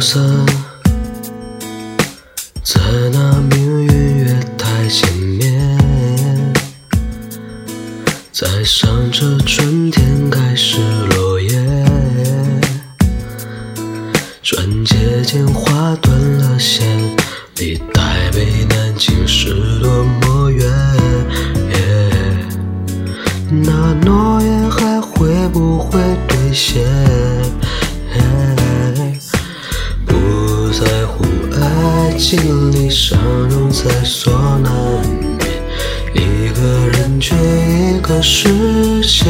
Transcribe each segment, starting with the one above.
疏散，在那命运月台前面，在想着春天开始落叶，转接间划断了线，离台北南京是多么远。那诺言还会不会兑现？心里相拥在所难免，一个人却一个世界。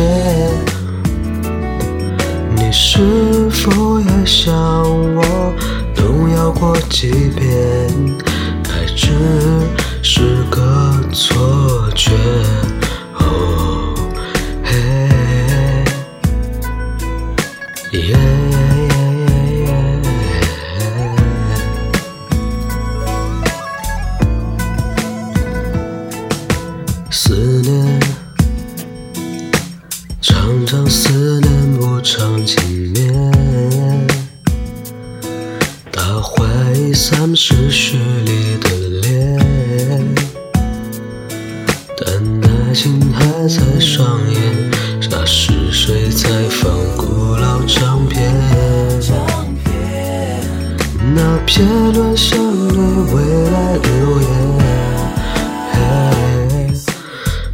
你是否也像我动摇过几遍？爱只是个错觉。常常思念不常见面，他怀疑三世序里的脸，但爱情还在上演，傻是谁在放古老唱片？那片段像对未来留言。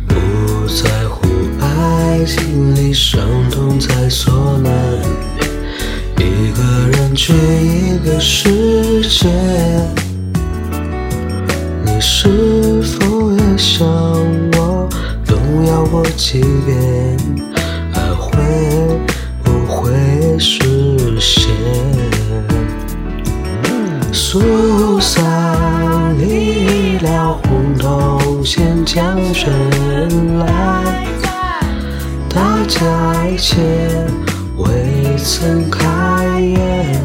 不在乎爱情在所难免，一个人去一个世界。你是否也像我动摇过几遍？爱会不会实现？疏散一条红铜线将人来，大家一切未曾开眼，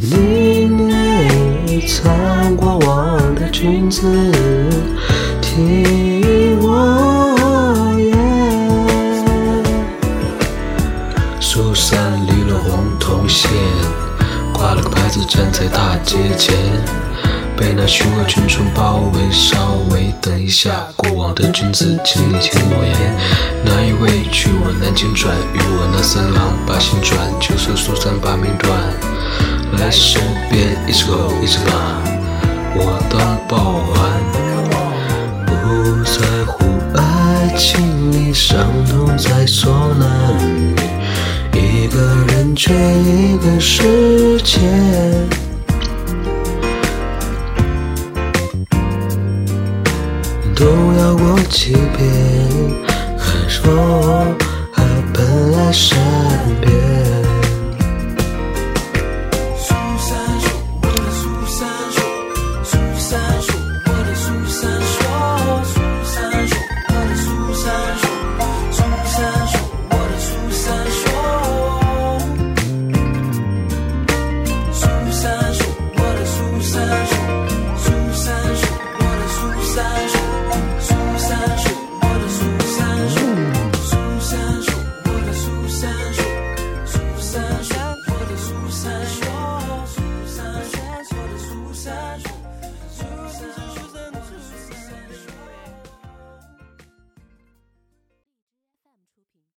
你内藏过往的君子，听我言。疏散离了红铜线，挂了个牌子站在大街前，那虚伪群众包围。稍微等一下，过往的君子，请你听我言。那一位去我南京转，与我那三郎把心转，就算疏散把命断。来手边一只狗一只马，我当报还。不在乎爱情里伤痛在所难免，一个人却一个世界。我欺骗，还说。